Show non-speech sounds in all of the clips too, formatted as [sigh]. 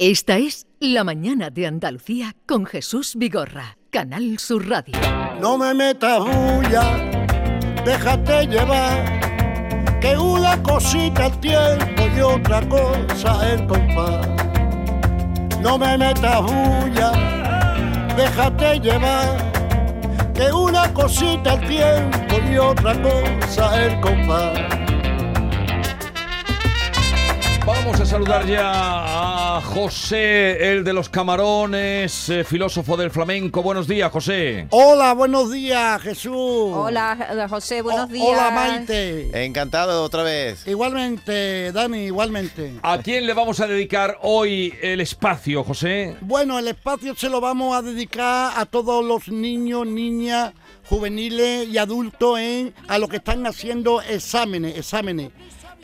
Esta es La Mañana de Andalucía con Jesús Vigorra, Canal Sur Radio. No me metas bulla, déjate llevar, que una cosita el tiempo y otra cosa el compás. No me metas bulla, déjate llevar, que una cosita el tiempo y otra cosa el compás. Saludar ya a José, el de los camarones, eh, filósofo del flamenco. Buenos días, José. Hola, buenos días, Jesús. Hola, José, buenos O- días. Hola, Maite. Encantado otra vez. Igualmente, Dani, igualmente. ¿A quién le vamos a dedicar hoy el espacio, José? Bueno, el espacio se lo vamos a dedicar a todos los niños, niñas, juveniles y adultos en a lo que están haciendo exámenes, exámenes.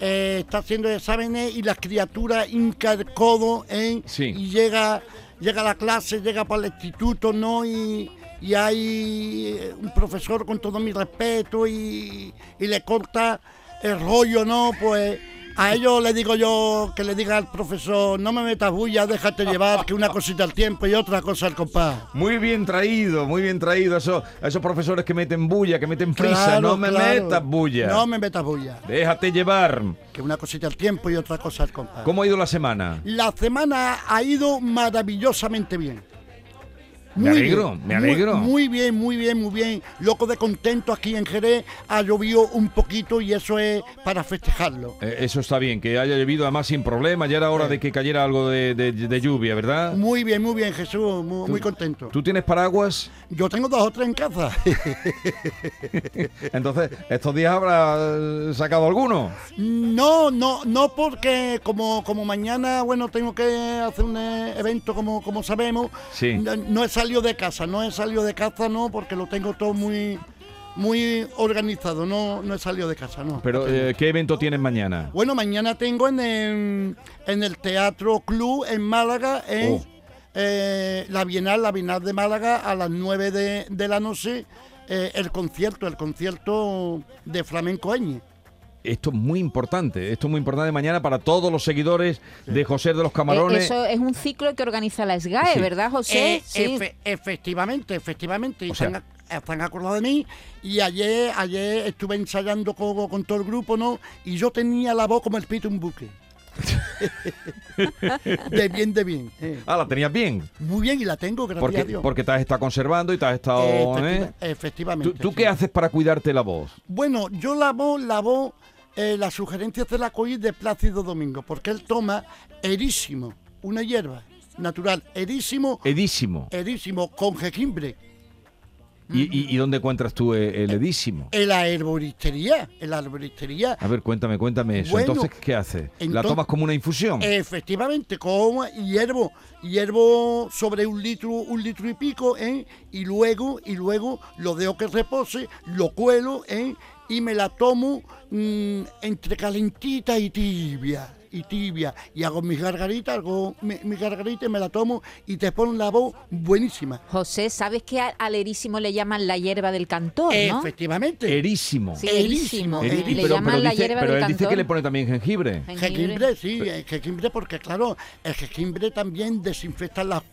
Eh, está haciendo exámenes y las criaturas hinca el codo en Sí. y llega llega a la clase, llega para el instituto, ¿no? Y, y hay eh, un profesor con todo mi respeto y, y le corta el rollo, ¿no? Pues a ellos le digo yo que le diga al profesor, no me metas bulla, déjate llevar, que una cosita al tiempo y otra cosa al compás. Muy bien traído, muy bien traído. Eso, a esos profesores que meten bulla, que meten prisa. Claro, no me claro. metas bulla. No me metas bulla, Déjate llevar. que una cosita al tiempo y otra cosa al compás. ¿Cómo ha ido la semana? La semana ha ido maravillosamente bien. Me alegro, me alegro. Muy, bien, muy bien, muy bien. Loco de contento aquí en Jerez. Ha llovido un poquito y eso es para festejarlo. Eh, eso está bien, que haya llovido además sin problema. Ya era hora de que cayera algo de, de- de lluvia, ¿verdad? Muy bien, muy bien, Jesús. Muy, contento. ¿Tú tienes paraguas? Yo tengo dos o tres en casa. [laughs] Entonces, ¿estos días habrá eh, sacado alguno? no, no, no porque como, como mañana, bueno, tengo que hacer un eh, evento como, como sabemos. Sí. No, no he salido de casa, no he salido de casa, no, porque lo tengo todo muy, muy organizado. No, no he salido de casa, no. Pero, eh, ¿qué evento tienes mañana? Bueno, mañana tengo en el, en el Teatro Club en Málaga, en Oh. eh, la Bienal, la Bienal de Málaga, a las 9 de, de la noche, eh, el concierto, el concierto de Flamenco Eñe. Esto es muy importante, esto es muy importante mañana para todos los seguidores de José de los Camarones. Eso es un ciclo que organiza la SGAE, Sí. ¿verdad, José? Eh, sí. efe- efectivamente, efectivamente. y O sea- están, a- acordados de mí. Y ayer, ayer estuve ensayando con, con todo el grupo, ¿no? Y yo tenía la voz como el pito de un buque. [laughs] de bien, de bien. eh. Ah, la tenías bien. Muy bien, y la tengo, gracias a Porque, Dios. porque te has estado conservando y te has estado... Efectiva- ¿eh? Efectivamente. ¿Tú, tú qué haces para cuidarte la voz? Bueno, yo lavo, lavo eh, las sugerencias de la COI de Plácido Domingo, porque él toma erísimo, una hierba natural, erísimo, Edísimo. erísimo, con jengibre, ¿Y, y, y dónde encuentras tú el, el edísimo? en la herboristería, en la herboristería. A ver, cuéntame, cuéntame eso. Bueno, Entonces, ¿qué haces? ¿La tomas como una infusión? Efectivamente, como hiervo, hiervo sobre un litro, un litro y pico, ¿eh? y luego, y luego lo dejo que repose, lo cuelo, ¿eh? y me la tomo mm, entre calentita y tibia, y tibia, y hago mis gargaritas, hago mi, mi gargarita y me la tomo y te pone la voz buenísima. José, ¿sabes que al erísimo le llaman la hierba del cantor, no? Efectivamente. Erísimo. Sí, Erísimo, erísimo. erí- Le pero, llaman pero la dice, hierba pero del él dice cantor. que le pone también jengibre. Jengibre, sí, el jengibre porque claro, el jengibre también desinfecta las,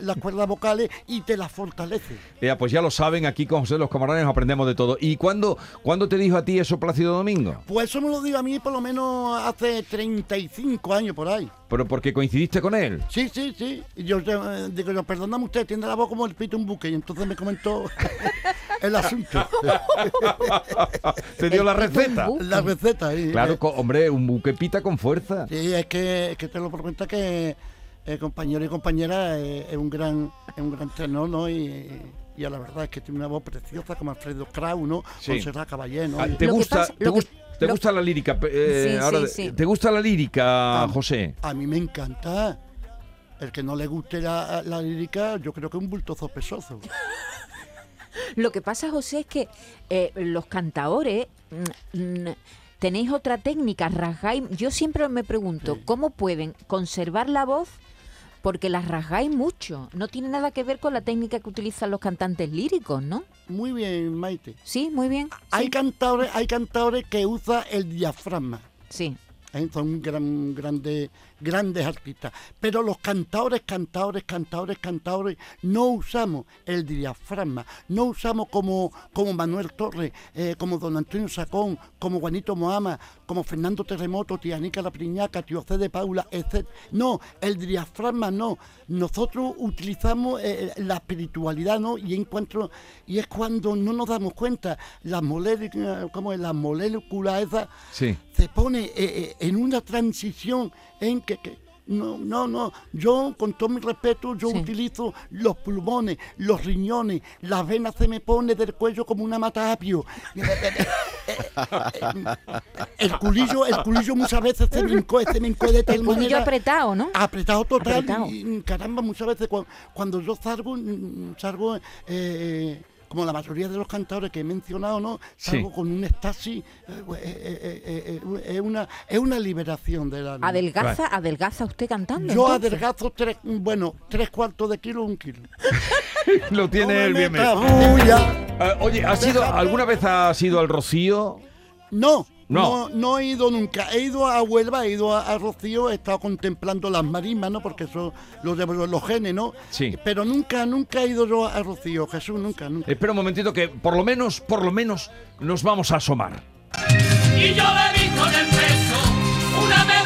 las cuerdas vocales y te las fortalece. Ya, pues ya lo saben, aquí con José de los Camarones aprendemos de todo. ¿Y cuándo, cuándo te dijo a ti eso Plácido Domingo? Pues eso me lo digo a mí por lo menos hace 35 años por ahí. ¿Pero porque coincidiste con él? Sí, sí, sí. Y yo eh, digo, yo, perdóname usted, tiene la voz como el pito un buque. Y entonces me comentó [laughs] el asunto, [laughs] ¿Te dio la receta? la receta. y, Claro, eh, hombre, un buque pita con fuerza. Sí, es que, es que te lo por cuenta que eh, compañero y compañera eh, es un gran es un gran tenor, ¿no? Y, y a la verdad es que tiene una voz preciosa como Alfredo Krau, ¿no? Sí. Con Serra Caballé, ¿no? Ah, ¿Te Lo que gusta, pasa- te lo que- gus- te lo- gusta la lírica? Eh, Sí, ahora, sí, sí. ¿Te gusta la lírica, Ah. José? A mí me encanta. El que no le guste la, la lírica, yo creo que es un bultozo pesoso. [laughs] Lo que pasa, José, es que eh, los cantaores mm, mm, tenéis otra técnica, rasgáis. Yo siempre me pregunto, Sí. ¿cómo pueden conservar la voz? Porque las rasgáis mucho. No tiene nada que ver con la técnica que utilizan los cantantes líricos, ¿no? Muy bien, Maite. Sí, muy bien. Hay Sí. cantadores, hay cantadores que usan el diafragma. sí. ¿eh? son gran, grandes, grandes artistas. Pero los cantadores, cantadores, cantadores, cantadores, no usamos el diafragma, no usamos como, como Manuel Torres, eh, como Don Antonio Sacón, como Juanito Moama, como Fernando Terremoto, Tianica La Priñaca, Tío C de Paula, etc. No, el diafragma no. Nosotros utilizamos eh, la espiritualidad, ¿no? Y encuentro, y es cuando no nos damos cuenta, las moléculas, como es la molécula esa, Sí. se pone eh, eh, en una transición en que, que- no, no, no, yo con todo mi respeto, yo Sí. utilizo los pulmones, los riñones, las venas se me pone del cuello como una mata apio. [laughs] El culillo, el culillo muchas veces se me encoge, se me encoge de tal El culillo manera apretado, ¿no? apretado total Apretado. y caramba muchas veces cua- cuando, yo salgo mm, salgo eh, como la mayoría de los cantadores que he mencionado no salgo Sí. con un estasis eh, eh, eh, eh, eh, es una es una liberación de la Adelgaza, adelgaza usted cantando. yo entonces. adelgazo tres bueno tres cuartos de kilo un kilo [laughs] Lo tiene él No me bien. Eh, oye, ¿has ido, Déjate. ¿alguna vez has ido al Rocío? No, No. no, no he ido nunca. He ido a Huelva, he ido a, a Rocío, he estado contemplando las marismas, ¿no? Porque eso lo en los genes, ¿no? Sí. Pero nunca, nunca he ido yo a Rocío, Jesús, nunca, nunca. Espera un momentito que por lo menos, por lo menos nos vamos a asomar. y yo le vi con el peso una medalla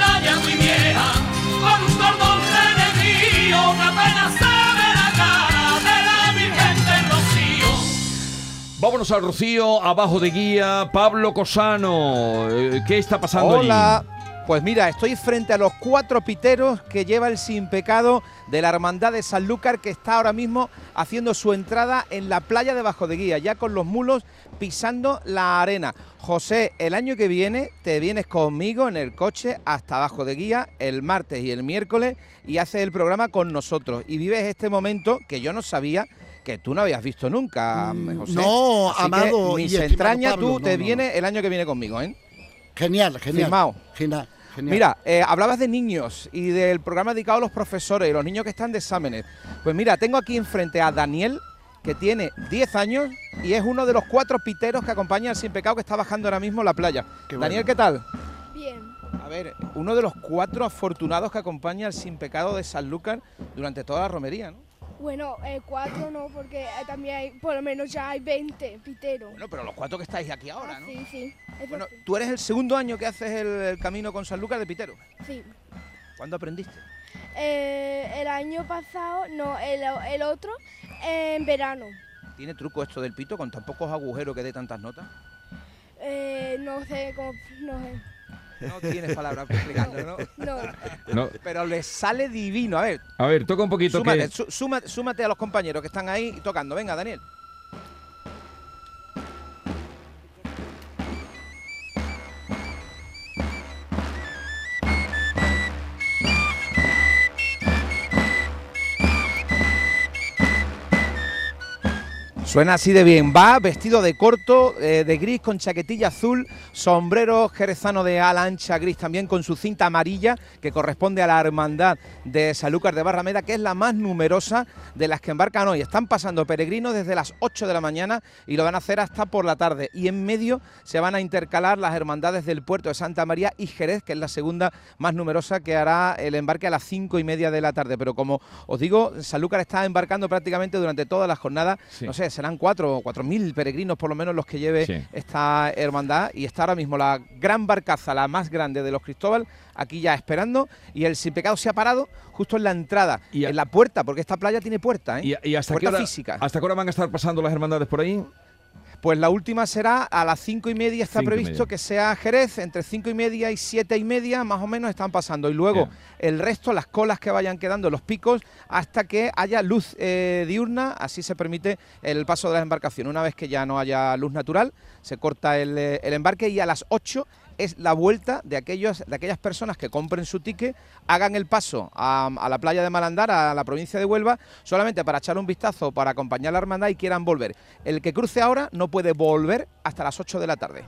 Vámonos al Rocío, abajo de guía, Pablo Cosano. Eh, ¿Qué está pasando allí? Hola. Pues mira, estoy frente a los cuatro piteros que lleva el sin pecado de la Hermandad de Sanlúcar que está ahora mismo haciendo su entrada en la playa de Bajo de Guía, ya con los mulos pisando la arena. José, el año que viene te vienes conmigo en el coche hasta Bajo de Guía el martes y el miércoles y haces el programa con nosotros y vives este momento que yo no sabía que tú no habías visto nunca, Mm, José. no, Así que amado y mis entrañas, Pablo, tú no, te no, vienes el año que viene conmigo, ¿eh? Genial, genial. Firmado. Genial, genial. Mira, eh, hablabas de niños y del programa dedicado a los profesores y los niños que están de exámenes. Pues mira, tengo aquí enfrente a Daniel, que tiene 10 años y es uno de los cuatro piteros que acompaña al Sin Pecado que está bajando ahora mismo la playa. Qué Daniel, bueno. ¿qué tal? Bien, A ver, uno de los cuatro afortunados que acompaña al Sin Pecado de Sanlúcar durante toda la romería, ¿no? Bueno, eh, cuatro no, porque eh, también hay, por lo menos ya hay 20 piteros. Bueno, pero los cuatro que estáis aquí ahora, Ah, ¿no? Sí, sí, Bueno, sí, tú eres el segundo año que haces el, el camino con Sanlúcar de pitero. sí. ¿Cuándo aprendiste? Eh, el año pasado, no, el, el otro, en verano. ¿Tiene truco esto del pito con tan pocos agujeros que dé tantas notas? Eh, no sé no sé, No tienes palabras para explicarlo, ¿no? no. No, Pero le sale divino. A ver, a ver, toca un poquito súmate, que... sú- súma- súmate a los compañeros que están ahí tocando. Venga, Daniel. Suena así de bien. Va vestido de corto, eh, de gris, con chaquetilla azul, sombrero jerezano de ala ancha gris también, con su cinta amarilla, que corresponde a la hermandad de Sanlúcar de Barrameda, que es la más numerosa de las que embarcan hoy. Están pasando peregrinos desde las 8 de la mañana y lo van a hacer hasta por la tarde. Y en medio se van a intercalar las hermandades del puerto de Santa María y Jerez, que es la segunda más numerosa, que hará el embarque a las 5 y media de la tarde. Pero como os digo, Sanlúcar está embarcando prácticamente durante toda la jornada. Sí. No sé, serán cuatro, cuatro mil peregrinos por lo menos los que lleve Sí. esta hermandad. Y está ahora mismo la gran barcaza, la más grande de los Cristóbal, aquí ya esperando. Y el Sin Pecado se ha parado justo en la entrada, Y en la puerta, porque esta playa tiene puerta, ¿eh? ¿Y, y hasta, qué puerta hora, física. hasta qué hora van a estar pasando las hermandades por ahí? Pues la última será a las cinco y media, está Cinco previsto media. que sea Jerez, entre cinco y media y siete y media, más o menos están pasando. Y luego Bien. el resto, las colas que vayan quedando, los picos, hasta que haya luz eh, diurna, así se permite el paso de la embarcación. Una vez que ya no haya luz natural, se corta el, eh, el embarque y a las 8 es la vuelta de, aquellos, de aquellas personas que compren su ticket, hagan el paso a, la playa de Malandar, a la provincia de Huelva, solamente para echar un vistazo, para acompañar a la hermandad y quieran volver. El que cruce ahora no puede volver hasta las 8 de la tarde.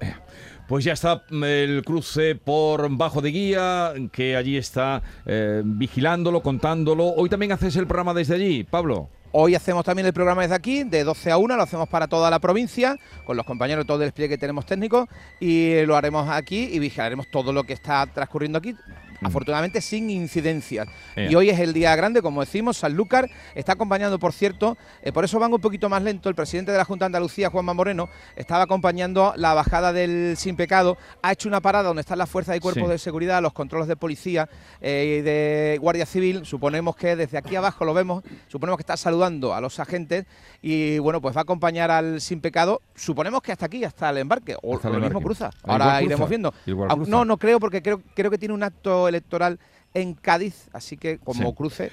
Pues ya está el cruce por Bajo de Guía, que allí está eh, vigilándolo, contándolo. Hoy también haces el programa desde allí, Pablo. Hoy hacemos también el programa desde aquí, de 12 a 1, lo hacemos para toda la provincia, con los compañeros de todo el despliegue que tenemos técnico, y lo haremos aquí y vigilaremos todo lo que está transcurriendo aquí, afortunadamente sin incidencias. Y hoy es el día grande, como decimos, Sanlúcar está acompañando, por cierto, eh, por eso van un poquito más lento, el presidente de la Junta de Andalucía, Juanma Moreno, estaba acompañando la bajada del Sin Pecado, ha hecho una parada donde están las fuerzas y cuerpos Sí. de seguridad, los controles de policía eh, y de Guardia Civil, suponemos que desde aquí abajo lo vemos, suponemos que está saludando a los agentes y bueno, pues va a acompañar al Sin Pecado, suponemos que hasta aquí, hasta el embarque, o Hasta el lo mismo cruza, Ah, ahora iremos cruza. viendo. No, no creo porque creo, creo que tiene un acto electoral en Cádiz, así que como Sí. cruce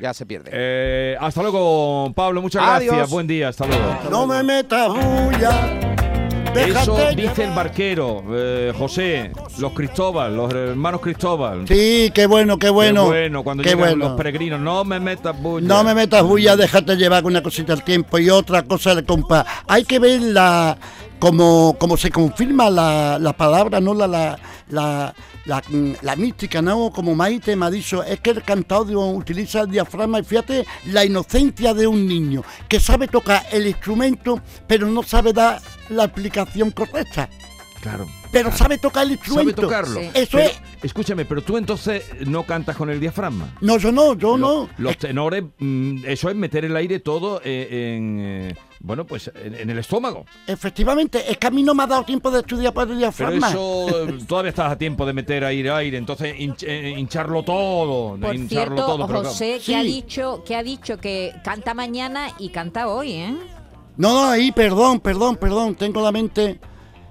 ya se pierde. Eh, hasta luego, Pablo. Muchas Adiós. gracias. Buen día. Hasta luego. No me metas bulla. Eso dice el barquero, eh, José, los Cristóbal, los hermanos Cristóbal. Sí, qué bueno, qué bueno. Qué bueno, cuando qué llegan bueno. los peregrinos. No me metas bulla. No me metas bulla, déjate llevar con una cosita al tiempo y otra cosa de compa. Hay que ver la como, como se confirma la, la palabra, no la la, la, la, mm, la mística, ¿no? Como Maite me ha dicho, es que el cantaudio utiliza el diafragma y fíjate la inocencia de un niño que sabe tocar el instrumento pero no sabe dar la explicación correcta. Claro. Pero sabe tocar el Sabe instrumento. tocarlo. Sí. Eso Pero, es. Escúchame, pero tú entonces no cantas con el diafragma. No, yo no, yo Lo- no. Los tenores, mm, eso es meter el aire todo eh, en, eh, bueno, pues en, en el estómago. Efectivamente, es que a mí no me ha dado tiempo de estudiar para el Pero diafragma. eso eh, todavía estás a tiempo de meter aire, aire, entonces hinch- eh, hincharlo todo, Por hincharlo cierto, todo. pero claro. José, Sí. que ha dicho que ha dicho que canta mañana y canta hoy, ¿eh? No, no, ahí, perdón, perdón, perdón, tengo la mente.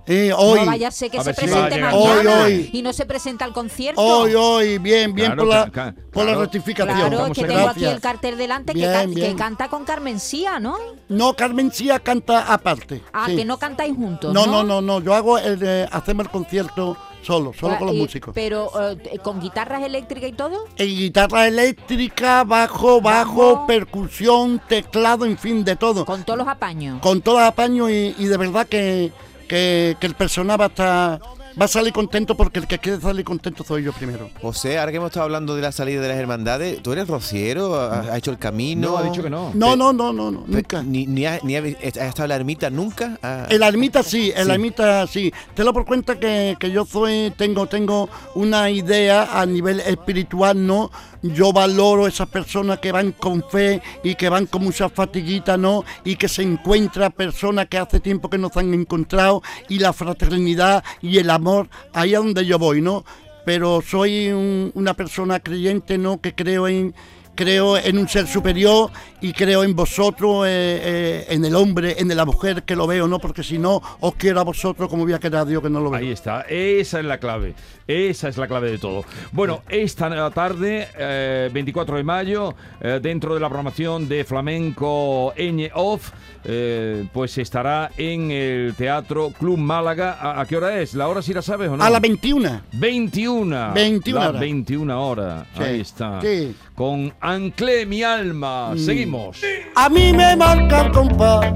Eh, hoy, No vaya a ser que A se si presente llegar. mañana Hoy, hoy. y no se presenta al concierto. hoy, hoy, bien, bien Claro, por, la, ca- por la claro. rectificación. Claro, que en tengo aquí el cartel delante que, can- que canta con Carmen Cía, ¿no? No, Carmen Cía canta aparte. Ah, sí. que no cantáis juntos, no, ¿no? no, no, no, yo hago el, eh, hacemos el concierto solo, solo Ah, con los y- músicos. Pero eh, con guitarras eléctricas y todo. En guitarra eléctrica, bajo, bajo, Bajo. percusión, teclado, en fin, de todo. Con todos los apaños. Con todos los apaños y, y de verdad que, que, el personal va a, estar- va a salir contento porque el que quiere salir contento soy yo primero. José, ahora que hemos estado hablando de la salida de las hermandades, ¿tú eres rociero? ¿Has has hecho el camino? No, ha dicho que no. No, no, no, no, no, nunca. Ni, ni, has, ni has has estado en la ermita nunca? Ah, El ermita sí, el Sí. ermita sí. Te lo por cuenta que, que yo soy, tengo, tengo una idea a nivel espiritual, ¿no? Yo valoro esas personas que van con fe y que van con mucha fatiguita, ¿no? Y que se encuentran personas que hace tiempo que no se han encontrado y la fraternidad y el amor, ahí es donde yo voy, ¿no? Pero soy un- una persona creyente, ¿no? Que creo en creo en un ser superior y creo en vosotros, eh, eh, en el hombre, en la mujer que lo veo, ¿no? Porque si no, os quiero a vosotros como voy a querer a Dios que no lo veo. Ahí está, esa es la clave, esa es la clave de todo. Bueno, esta tarde, eh, 24 de mayo, eh, dentro de la programación de Flamenco Eñe Off, eh, pues estará en el Teatro Club Málaga. ¿A, a qué hora es? ¿La hora sí la sabes o no? A las 21. 21. 21 Las horas. 21 horas. Sí, Ahí está. sí. Con Anclé mi alma. Mm. Seguimos. A mí me marca el compás,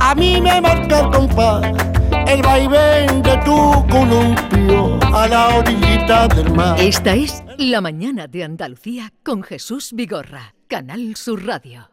a mí me marca el compás, el vaivén de tu columpio a la orillita del mar. Esta es La mañana de Andalucía con Jesús Vigorra, Canal Sur Radio.